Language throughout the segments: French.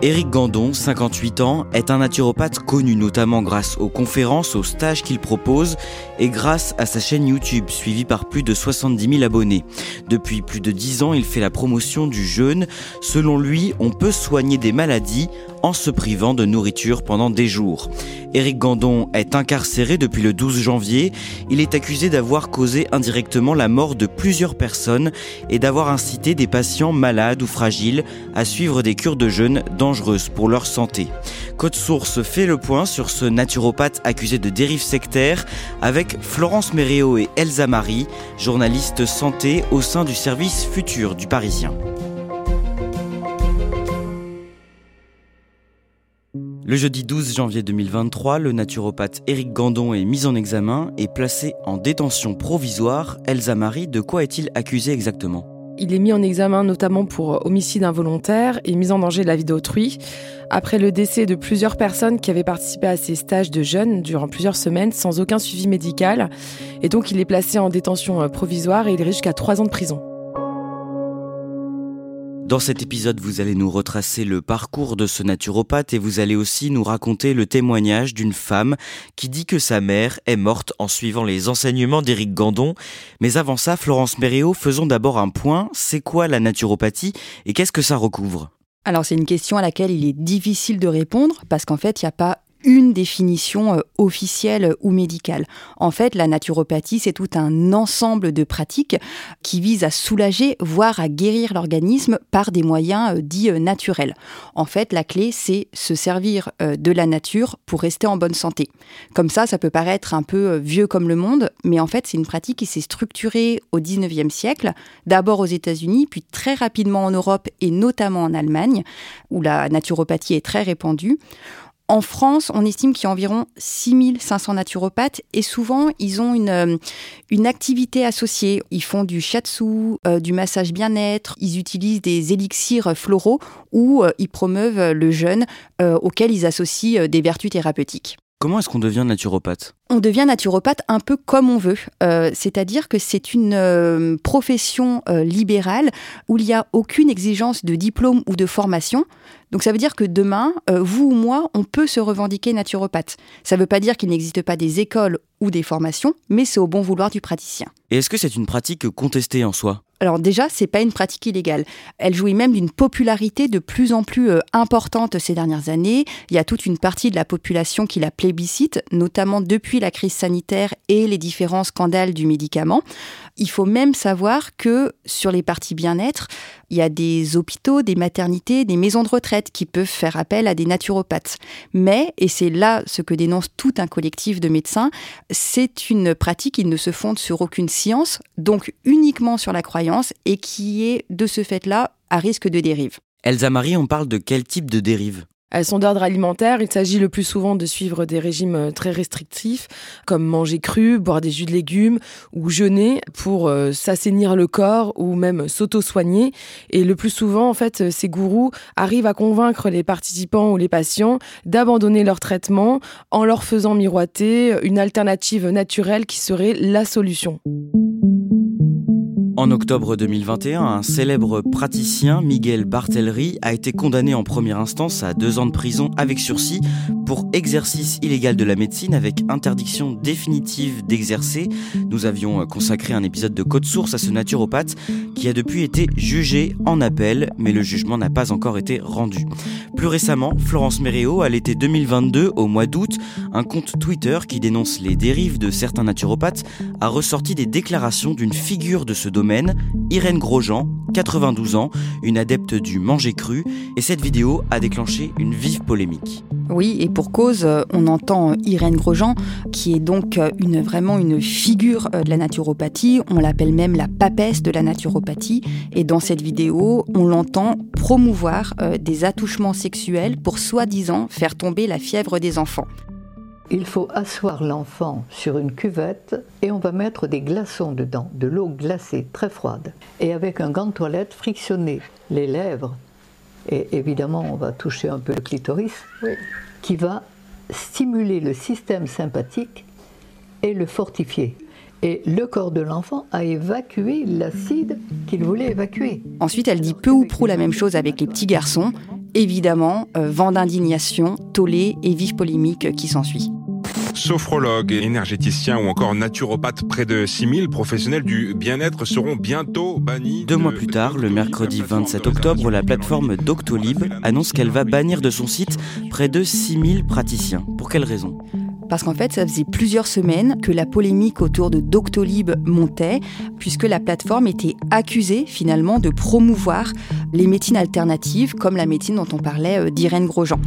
Éric Gandon, 58 ans, est un naturopathe connu notamment grâce aux conférences, aux stages qu'il propose et grâce à sa chaîne YouTube suivie par plus de 70 000 abonnés. Depuis plus de 10 ans, il fait la promotion du jeûne. Selon lui, on peut soigner des maladies en se privant de nourriture pendant des jours. Éric Gandon est incarcéré depuis le 12 janvier. Il est accusé d'avoir causé indirectement la mort de plusieurs personnes et d'avoir incité des patients malades ou fragiles à suivre des cures de jeûne pour leur santé. Code Source fait le point sur ce naturopathe accusé de dérive sectaire avec Florence Méréo et Elsa Marie, journalistes santé au sein du service futur du Parisien. Le jeudi 12 janvier 2023, le naturopathe Éric Gandon est mis en examen et placé en détention provisoire. Elsa Marie, de quoi est-il accusé exactement? Il est mis en examen notamment pour homicide involontaire et mise en danger de la vie d'autrui, après le décès de plusieurs personnes qui avaient participé à ces stages de jeunes durant plusieurs semaines sans aucun suivi médical. Et donc il est placé en détention provisoire et il risque jusqu'à trois ans de prison. Dans cet épisode, vous allez nous retracer le parcours de ce naturopathe et vous allez aussi nous raconter le témoignage d'une femme qui dit que sa mère est morte en suivant les enseignements d'Éric Gandon. Mais avant ça, Florence Méréo, faisons d'abord un point. C'est quoi la naturopathie et qu'est-ce que ça recouvre? Alors c'est une question à laquelle il est difficile de répondre parce qu'en fait il n'y a pas une définition euh, officielle ou médicale. En fait, la naturopathie, c'est tout un ensemble de pratiques qui visent à soulager, voire à guérir l'organisme par des moyens euh, dits euh, naturels. En fait, la clé, c'est se servir de la nature pour rester en bonne santé. Comme ça, ça peut paraître un peu vieux comme le monde, mais en fait, c'est une pratique qui s'est structurée au 19e siècle, d'abord aux États-Unis, puis très rapidement en Europe et notamment en Allemagne, où la naturopathie est très répandue. En France, on estime qu'il y a environ 6500 naturopathes et souvent, ils ont une, euh, une activité associée. Ils font du shiatsu, euh, du massage bien-être, ils utilisent des élixirs floraux ou euh, ils promeuvent le jeûne auquel ils associent des vertus thérapeutiques. Comment est-ce qu'on devient naturopathe? On devient naturopathe un peu comme on veut. Euh, c'est-à-dire que c'est une euh, profession euh, libérale où il n'y a aucune exigence de diplôme ou de formation. Donc ça veut dire que demain, vous ou moi, on peut se revendiquer naturopathe. Ça ne veut pas dire qu'il n'existe pas des écoles ou des formations, mais c'est au bon vouloir du praticien. Et est-ce que c'est une pratique contestée en soi? Alors déjà, c'est pas une pratique illégale. Elle jouit même d'une popularité de plus en plus importante ces dernières années. Il y a toute une partie de la population qui la plébiscite, notamment depuis la crise sanitaire et les différents scandales du médicament. Il faut même savoir que sur les parties bien-être, il y a des hôpitaux, des maternités, des maisons de retraite qui peuvent faire appel à des naturopathes. Mais, et c'est là ce que dénonce tout un collectif de médecins, c'est une pratique qui ne se fonde sur aucune science, donc uniquement sur la croyance, et qui est de ce fait-là à risque de dérive. Elsa Marie, on parle de quel type de dérive? Elles sont d'ordre alimentaire. Il s'agit le plus souvent de suivre des régimes euh, très restrictifs, comme manger cru, boire des jus de légumes ou jeûner pour euh, s'assainir le corps ou même s'auto-soigner. Et le plus souvent, en fait, euh, ces gourous arrivent à convaincre les participants ou les patients d'abandonner leur traitement en leur faisant miroiter une alternative naturelle qui serait la solution. En octobre 2021, un célèbre praticien, Miguel Bartellery, a été condamné en première instance à deux ans de prison avec sursis pour exercice illégal de la médecine avec interdiction définitive d'exercer. Nous avions consacré un épisode de Code Source à ce naturopathe qui a depuis été jugé en appel, mais le jugement n'a pas encore été rendu. Plus récemment, Florence Méréo, à l'été 2022, au mois d'août, un compte Twitter qui dénonce les dérives de certains naturopathes a ressorti des déclarations d'une figure de ce domaine, Irène Grosjean, 92 ans, une adepte du manger cru, et cette vidéo a déclenché une vive polémique. Oui, et pour cause, euh, on entend Irène Grosjean, qui est donc euh, une, vraiment une figure euh, de la naturopathie. On l'appelle même la papesse de la naturopathie. Et dans cette vidéo, on l'entend promouvoir des attouchements sexuels pour soi-disant faire tomber la fièvre des enfants. Il faut asseoir l'enfant sur une cuvette et on va mettre des glaçons dedans, de l'eau glacée très froide. Et avec un gant de toilette, frictionner les lèvres et évidemment on va toucher un peu le clitoris, qui va stimuler le système sympathique et le fortifier. Et le corps de l'enfant a évacué l'acide qu'il voulait évacuer. Ensuite, elle dit peu ou prou la même chose avec les petits garçons. Évidemment, euh, vent d'indignation, tollé et vive polémique qui s'ensuit sophrologues, énergéticiens ou encore naturopathes, près de 6000 professionnels du bien-être seront bientôt bannis. Deux mois plus tard, le mercredi 27 octobre, la plateforme Doctolib annonce qu'elle va bannir de son site près de 6000 praticiens. Pour quelle raison? Parce qu'en fait, ça faisait plusieurs semaines que la polémique autour de Doctolib montait, puisque la plateforme était accusée finalement de promouvoir les médecines alternatives, comme la médecine dont on parlait euh, d'Irène Grosjean.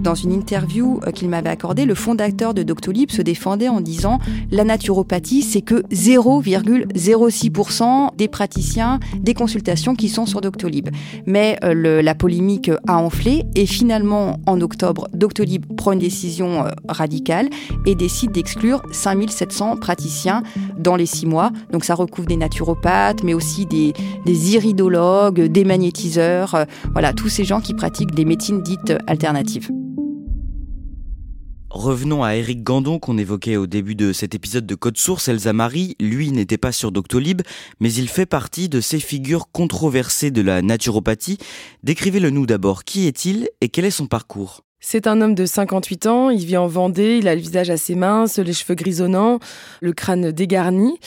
Dans une interview euh, qu'il m'avait accordée, le fondateur de Doctolib se défendait en disant la naturopathie, c'est que 0,06% des praticiens, des consultations qui sont sur Doctolib. Mais euh, la polémique a enflé et finalement, en octobre, Doctolib prend une décision radicale et décide d'exclure 5700 praticiens dans les six mois. Donc ça recouvre des naturopathes, mais aussi des, iridologues, des magnétiseurs, euh, voilà, tous ces gens qui pratiquent des médecines dites alternatives. Revenons à Eric Gandon qu'on évoquait au début de cet épisode de Code Source. Elsa Marie, lui, n'était pas sur Doctolib, mais il fait partie de ces figures controversées de la naturopathie. Décrivez-le nous d'abord. Qui est-il et quel est son parcours? C'est un homme de 58 ans, il vit en Vendée, il a le visage assez mince, les cheveux grisonnants, le crâne dégarni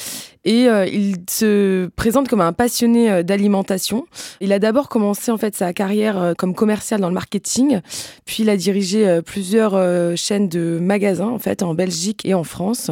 et euh, il se présente comme un passionné euh, d'alimentation. Il a d'abord commencé en fait sa carrière euh, comme commercial dans le marketing, puis il a dirigé plusieurs chaînes de magasins en fait en Belgique et en France.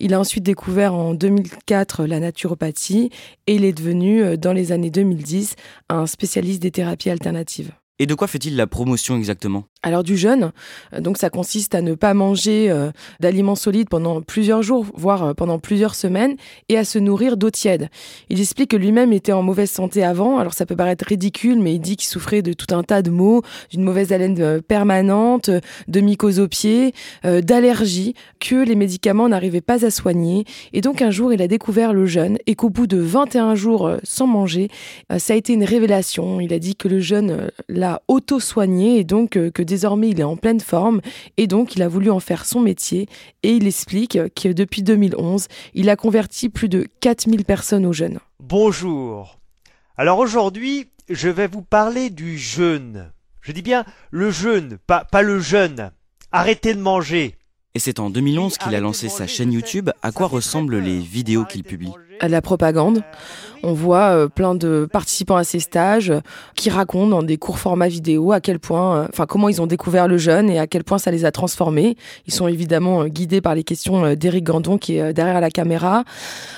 Il a ensuite découvert en 2004 la naturopathie et il est devenu dans les années 2010 un spécialiste des thérapies alternatives. Et de quoi fait-il la promotion exactement? Alors du jeûne, euh, donc ça consiste à ne pas manger euh, d'aliments solides pendant plusieurs jours, voire euh, pendant plusieurs semaines, et à se nourrir d'eau tiède. Il explique que lui-même était en mauvaise santé avant, alors ça peut paraître ridicule, mais il dit qu'il souffrait de tout un tas de maux, d'une mauvaise haleine permanente, de mycose aux pieds, d'allergies, que les médicaments n'arrivaient pas à soigner. Et donc un jour, il a découvert le jeûne, et qu'au bout de 21 jours sans manger, ça a été une révélation. Il a dit que le jeûne l'a auto-soigné, et donc que désormais il est en pleine forme et donc il a voulu en faire son métier et il explique que depuis 2011, il a converti plus de 4000 personnes au jeûne. Bonjour. Alors aujourd'hui, je vais vous parler du jeûne. Je dis bien le jeûne, pas, pas le jeûne. Arrêtez de manger. Et c'est en 2011 qu'il a lancé sa chaîne YouTube. À quoi ressemblent les vidéos qu'il publie? La propagande. On voit euh, plein de participants à ces stages euh, qui racontent dans des courts formats vidéo à quel point, euh, enfin comment ils ont découvert le jeûne et à quel point ça les a transformés. Ils sont évidemment guidés par les questions d'Éric Gandon qui est derrière la caméra.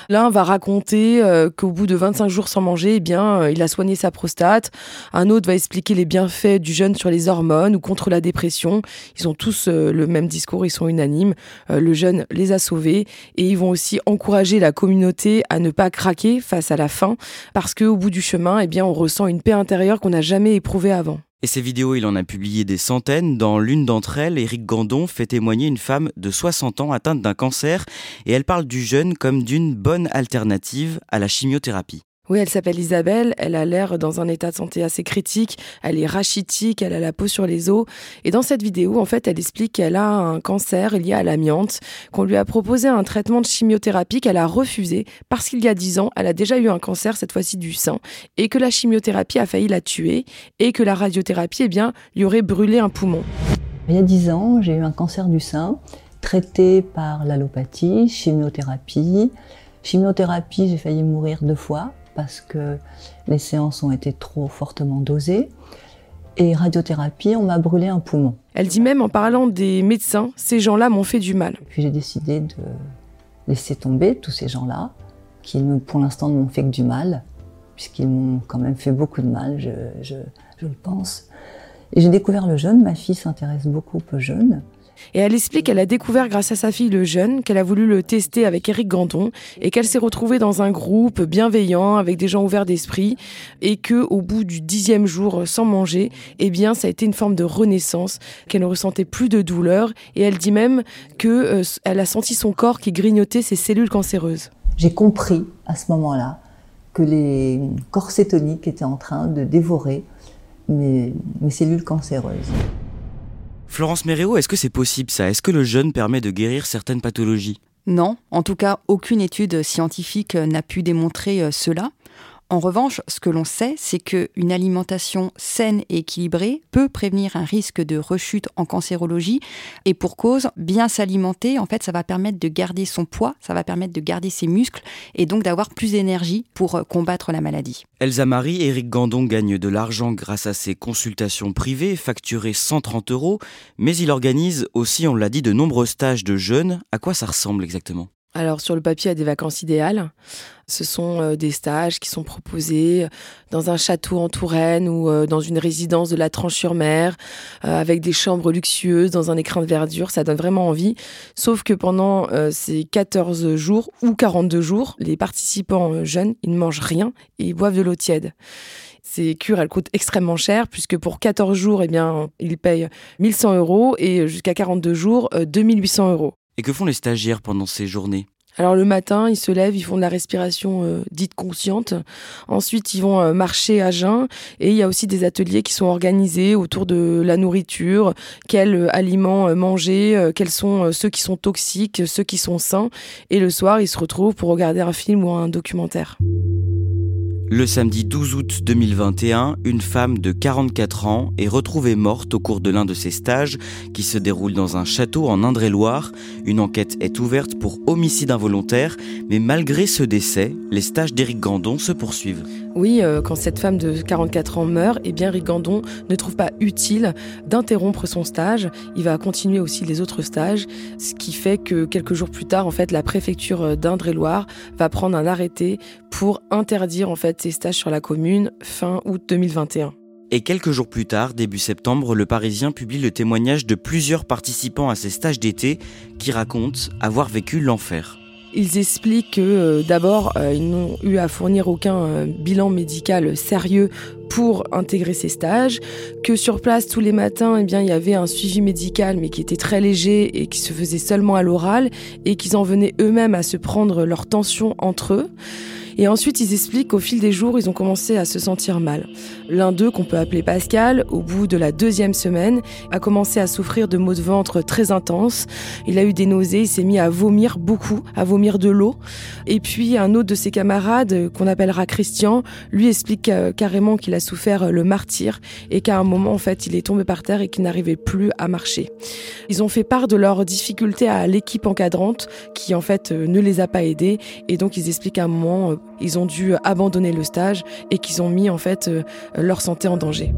L'un va raconter qu'au bout de 25 jours sans manger, eh bien, il a soigné sa prostate. Un autre va expliquer les bienfaits du jeûne sur les hormones ou contre la dépression. Ils ont tous le même discours, ils sont unanimes. Le jeûne les a sauvés et ils vont aussi encourager la communauté à ne pas craquer face à la fin, parce qu'au bout du chemin, eh bien, on ressent une paix intérieure qu'on n'a jamais éprouvée avant. Et ces vidéos, il en a publié des centaines. Dans l'une d'entre elles, Éric Gandon fait témoigner une femme de 60 ans atteinte d'un cancer et elle parle du jeûne comme d'une bonne alternative à la chimiothérapie. Oui, elle s'appelle Isabelle, elle a l'air dans un état de santé assez critique, elle est rachitique, elle a la peau sur les os. Et dans cette vidéo, en fait, elle explique qu'elle a un cancer lié à l'amiante, qu'on lui a proposé un traitement de chimiothérapie qu'elle a refusé parce qu'il y a dix ans, elle a déjà eu un cancer, cette fois-ci du sein, et que la chimiothérapie a failli la tuer, et que la radiothérapie, eh bien, lui aurait brûlé un poumon. Il y a dix ans, j'ai eu un cancer du sein, traité par l'allopathie, chimiothérapie. Chimiothérapie, j'ai failli mourir deux fois parce que les séances ont été trop fortement dosées. Et radiothérapie, on m'a brûlé un poumon. Elle dit même en parlant des médecins, ces gens-là m'ont fait du mal. Puis j'ai décidé de laisser tomber tous ces gens-là, qui pour l'instant ne m'ont fait que du mal, puisqu'ils m'ont quand même fait beaucoup de mal, je, je le pense. Et j'ai découvert le jeûne, ma fille s'intéresse beaucoup au jeûne. Et elle explique qu'elle a découvert grâce à sa fille le jeûne, qu'elle a voulu le tester avec Eric Gandon et qu'elle s'est retrouvée dans un groupe bienveillant avec des gens ouverts d'esprit et que au bout du dixième jour sans manger, eh bien ça a été une forme de renaissance, qu'elle ne ressentait plus de douleur et elle dit même que euh, elle a senti son corps qui grignotait ses cellules cancéreuses. J'ai compris à ce moment-là que les corps cétoniques étaient en train de dévorer mes cellules cancéreuses. Florence Méréo, est-ce que c'est possible ça? Est-ce que le jeûne permet de guérir certaines pathologies? Non, en tout cas, aucune étude scientifique n'a pu démontrer euh, cela. En revanche, ce que l'on sait, c'est qu'une alimentation saine et équilibrée peut prévenir un risque de rechute en cancérologie. Et pour cause, bien s'alimenter, en fait, ça va permettre de garder son poids, ça va permettre de garder ses muscles et donc d'avoir plus d'énergie pour euh, combattre la maladie. Elsa Marie, Eric Gandon gagne de l'argent grâce à ses consultations privées, facturées 130 euros, mais il organise aussi, on l'a dit, de nombreux stages de jeunes. À quoi ça ressemble exactement? Alors sur le papier, il y a des vacances idéales. Ce sont euh, des stages qui sont proposés dans un château en Touraine ou euh, dans une résidence de la Tranche-sur-Mer, euh, avec des chambres luxueuses, dans un écrin de verdure. Ça donne vraiment envie. Sauf que pendant ces 14 jours ou 42 jours, les participants jeunes, ils ne mangent rien et ils boivent de l'eau tiède. Ces cures, elles coûtent extrêmement cher puisque pour 14 jours, eh bien, ils payent 1100 euros et jusqu'à 42 jours, 2800 euros. Et que font les stagiaires pendant ces journées? Alors le matin, ils se lèvent, ils font de la respiration euh, dite consciente. Ensuite, ils vont euh, marcher à jeun. Et il y a aussi des ateliers qui sont organisés autour de la nourriture, quels euh, aliments manger, quels sont ceux qui sont toxiques, ceux qui sont sains. Et le soir, ils se retrouvent pour regarder un film ou un documentaire. Le samedi 12 août 2021, une femme de 44 ans est retrouvée morte au cours de l'un de ses stages qui se déroule dans un château en Indre-et-Loire. Une enquête est ouverte pour homicide involontaire, mais malgré ce décès, les stages d'Éric Gandon se poursuivent. Oui, euh, quand cette femme de 44 ans meurt, eh bien Éric Gandon ne trouve pas utile d'interrompre son stage. Il va continuer aussi les autres stages, ce qui fait que quelques jours plus tard, en fait, la préfecture d'Indre-et-Loire va prendre un arrêté pour interdire en fait ces stages sur la commune fin août 2021. Et quelques jours plus tard, début septembre, le Parisien publie le témoignage de plusieurs participants à ces stages d'été qui racontent avoir vécu l'enfer. Ils expliquent que euh, d'abord, euh, ils n'ont eu à fournir aucun euh, bilan médical sérieux pour intégrer ces stages, que sur place tous les matins, eh bien, il y avait un suivi médical mais qui était très léger et qui se faisait seulement à l'oral et qu'ils en venaient eux-mêmes à se prendre leur tension entre eux. Et ensuite, ils expliquent qu'au fil des jours, ils ont commencé à se sentir mal. L'un d'eux, qu'on peut appeler Pascal, au bout de la deuxième semaine, a commencé à souffrir de maux de ventre très intenses. Il a eu des nausées, il s'est mis à vomir beaucoup, à vomir de l'eau. Et puis, un autre de ses camarades, qu'on appellera Christian, lui explique euh, carrément qu'il a souffert le martyr et qu'à un moment, en fait, il est tombé par terre et qu'il n'arrivait plus à marcher. Ils ont fait part de leurs difficultés à l'équipe encadrante qui, en fait, euh, ne les a pas aidés. Et donc, ils expliquent à un moment, euh, ils ont dû abandonner le stage et qu'ils ont mis en fait euh, leur santé en danger.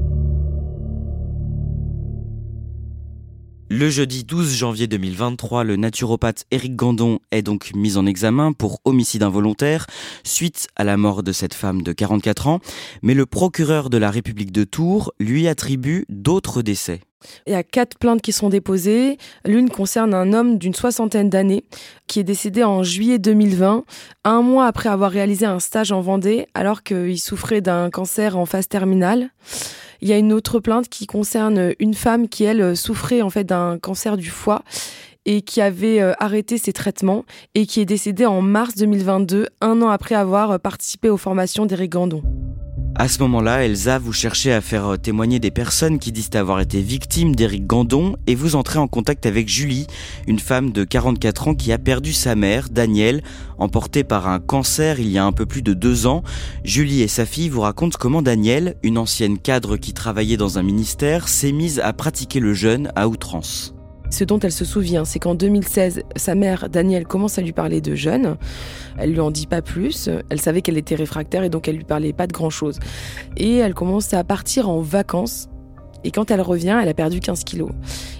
Le jeudi 12 janvier 2023, le naturopathe Éric Gandon est donc mis en examen pour homicide involontaire suite à la mort de cette femme de 44 ans, mais le procureur de la République de Tours lui attribue d'autres décès. Il y a quatre plaintes qui sont déposées. L'une concerne un homme d'une soixantaine d'années qui est décédé en juillet 2020, un mois après avoir réalisé un stage en Vendée alors qu'il souffrait d'un cancer en phase terminale. Il y a une autre plainte qui concerne une femme qui, elle, souffrait en fait d'un cancer du foie et qui avait euh, arrêté ses traitements et qui est décédé en mars 2022, un an après avoir participé aux formations d'Éric Gandon. À ce moment-là, Elsa, vous cherchez à faire euh, témoigner des personnes qui disent avoir été victimes d'Éric Gandon et vous entrez en contact avec Julie, une femme de 44 ans qui a perdu sa mère, Danielle, emportée par un cancer il y a un peu plus de deux ans. Julie et sa fille vous racontent comment Danielle, une ancienne cadre qui travaillait dans un ministère, s'est mise à pratiquer le jeûne à outrance. Ce dont elle se souvient, c'est qu'en 2016, sa mère, Danielle, commence à lui parler de jeûne. Elle lui en dit pas plus. Elle savait qu'elle était réfractaire et donc elle lui parlait pas de grand chose. Et elle commence à partir en vacances et quand elle revient, elle a perdu 15 kilos.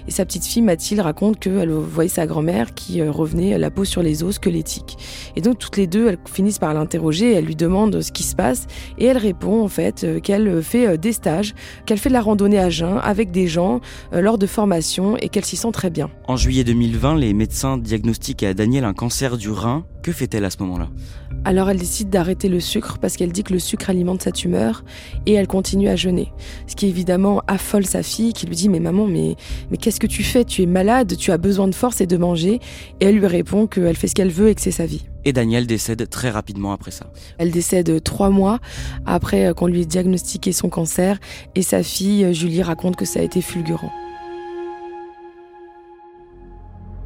Et sa petite fille Mathilde raconte qu'elle voyait sa grand-mère qui euh, revenait la peau sur les os squelettiques. Et donc toutes les deux, elles finissent par l'interroger, elle lui demande ce qui se passe et elle répond en fait euh, qu'elle fait euh, des stages, qu'elle fait de la randonnée à jeun avec des gens lors de formations et qu'elle s'y sent très bien. En juillet 2020, les médecins diagnostiquent à Daniel un cancer du rein. Que fait-elle à ce moment-là? Alors elle décide d'arrêter le sucre parce qu'elle dit que le sucre alimente sa tumeur et elle continue à jeûner. Ce qui évidemment affole sa fille qui lui dit mais maman mais, mais qu'est-ce que tu fais? Tu es malade, tu as besoin de force et de manger. Et elle lui répond qu'elle fait ce qu'elle veut et que c'est sa vie. Et Daniel décède très rapidement après ça. Elle décède trois mois après qu'on lui ait diagnostiqué son cancer et sa fille Julie raconte que ça a été fulgurant.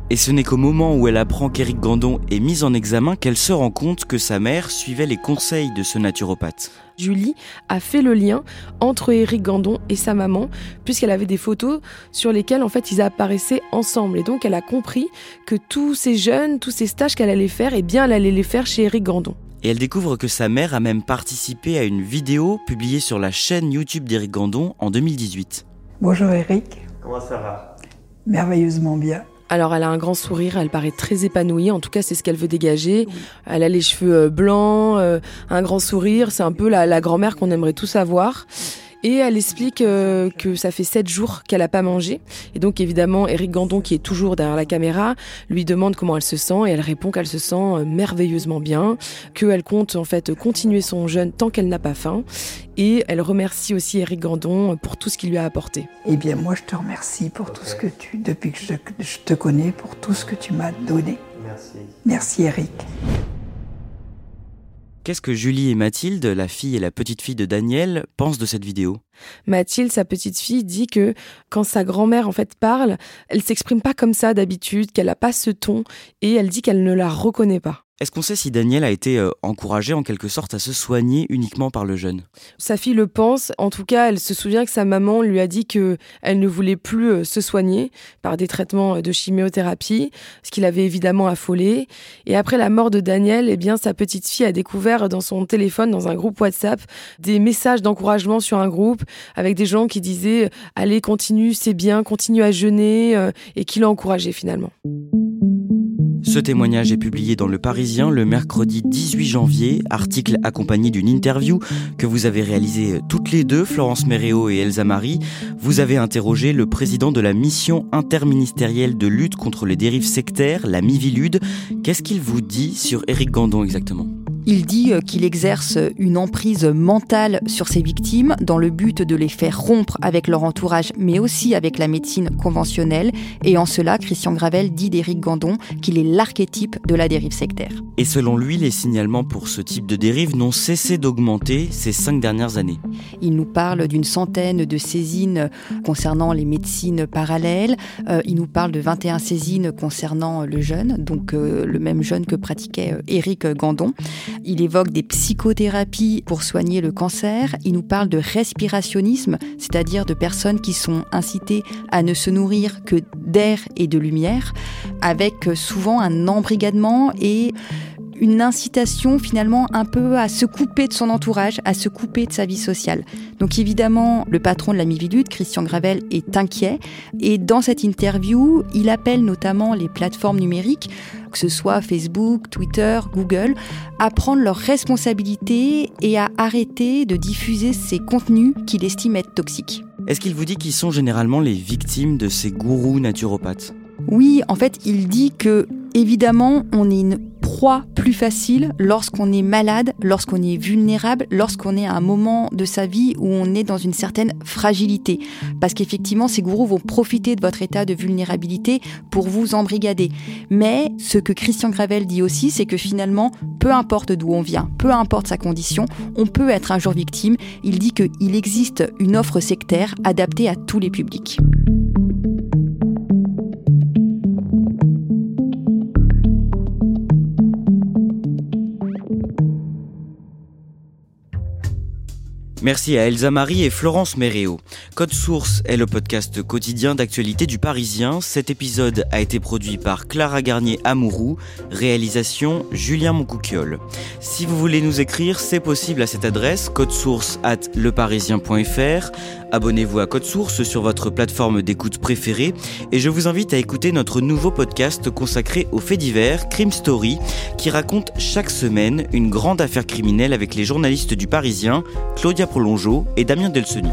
Et ce n'est qu'au moment où elle apprend qu'Éric Gandon est mis en examen qu'elle se rend compte que sa mère suivait les conseils de ce naturopathe. Julie a fait le lien entre Éric Gandon et sa maman, puisqu'elle avait des photos sur lesquelles en fait ils apparaissaient ensemble. Et donc elle a compris que tous ces jeunes, tous ces stages qu'elle allait faire, eh bien elle allait les faire chez Éric Gandon. Et elle découvre que sa mère a même participé à une vidéo publiée sur la chaîne YouTube d'Éric Gandon en 2018. Bonjour Éric. Comment ça va? Merveilleusement bien. Alors elle a un grand sourire, elle paraît très épanouie, en tout cas c'est ce qu'elle veut dégager. Elle a les cheveux euh, blancs, euh, un grand sourire, c'est un peu la, la grand-mère qu'on aimerait tous avoir. Et elle explique euh, que ça fait sept jours qu'elle n'a pas mangé. Et donc évidemment, Eric Gandon, qui est toujours derrière la caméra, lui demande comment elle se sent et elle répond qu'elle se sent euh, merveilleusement bien, qu'elle compte en fait continuer son jeûne tant qu'elle n'a pas faim. Et elle remercie aussi Eric Gandon pour tout ce qu'il lui a apporté. Eh bien, moi, je te remercie pour tout ce que tu, depuis que je, je te connais, pour tout ce que tu m'as donné. Merci. Merci, Eric. Qu'est-ce que Julie et Mathilde, la fille et la petite fille de Daniel, pensent de cette vidéo? Mathilde, sa petite fille, dit que quand sa grand-mère en fait parle, elle s'exprime pas comme ça d'habitude, qu'elle a pas ce ton et elle dit qu'elle ne la reconnaît pas. Est-ce qu'on sait si Daniel a été euh, encouragé en quelque sorte à se soigner uniquement par le jeûne Sa fille le pense. En tout cas, elle se souvient que sa maman lui a dit que elle ne voulait plus euh, se soigner par des traitements de chimiothérapie, ce qui l'avait évidemment affolé. Et après la mort de Daniel, eh bien sa petite fille a découvert dans son téléphone, dans un groupe WhatsApp, des messages d'encouragement sur un groupe avec des gens qui disaient allez continue, c'est bien, continue à jeûner euh, et qui l'ont encouragé finalement. Ce témoignage est publié dans Le Parisien le mercredi 18 janvier, article accompagné d'une interview que vous avez réalisée toutes les deux, Florence Méréo et Elsa Marie. Vous avez interrogé le président de la mission interministérielle de lutte contre les dérives sectaires, la Mivilude. Qu'est-ce qu'il vous dit sur Éric Gandon exactement? Il dit euh, qu'il exerce une emprise mentale sur ses victimes dans le but de les faire rompre avec leur entourage, mais aussi avec la médecine conventionnelle. Et en cela, Christian Gravel dit d'Éric Gandon qu'il est l'archétype de la dérive sectaire. Et selon lui, les signalements pour ce type de dérive n'ont cessé d'augmenter ces cinq dernières années. Il nous parle d'une centaine de saisines concernant les médecines parallèles. Euh, il nous parle de 21 saisines concernant le jeune, donc euh, le même jeune que pratiquait Éric Gandon. Il évoque des psychothérapies pour soigner le cancer. Il nous parle de respirationnisme, c'est-à-dire de personnes qui sont incitées à ne se nourrir que d'air et de lumière, avec souvent un embrigadement et une incitation finalement un peu à se couper de son entourage, à se couper de sa vie sociale. Donc évidemment, le patron de la Mivilude, Christian Gravel, est inquiet et dans cette interview, il appelle notamment les plateformes numériques, que ce soit Facebook, Twitter, Google, à prendre leurs responsabilités et à arrêter de diffuser ces contenus qu'il estime être toxiques. Est-ce qu'il vous dit qu'ils sont généralement les victimes de ces gourous naturopathes? Oui, en fait, il dit que évidemment, on est une proie plus facile lorsqu'on est malade, lorsqu'on est vulnérable, lorsqu'on est à un moment de sa vie où on est dans une certaine fragilité. Parce qu'effectivement, ces gourous vont profiter de votre état de vulnérabilité pour vous embrigader. Mais ce que Christian Gravel dit aussi, c'est que finalement, peu importe d'où on vient, peu importe sa condition, on peut être un jour victime. Il dit qu'il existe une offre sectaire adaptée à tous les publics. Merci à Elsa Marie et Florence Méréo. Code Source est le podcast quotidien d'actualité du Parisien. Cet épisode a été produit par Clara Garnier Amourou, réalisation Julien Moncouquiole. Si vous voulez nous écrire, c'est possible à cette adresse codesource at leparisien.fr. Abonnez-vous à Code Source sur votre plateforme d'écoute préférée et je vous invite à écouter notre nouveau podcast consacré aux faits divers, Crime Story, qui raconte chaque semaine une grande affaire criminelle avec les journalistes du Parisien, Claudia Prolongeau et Damien Delseny.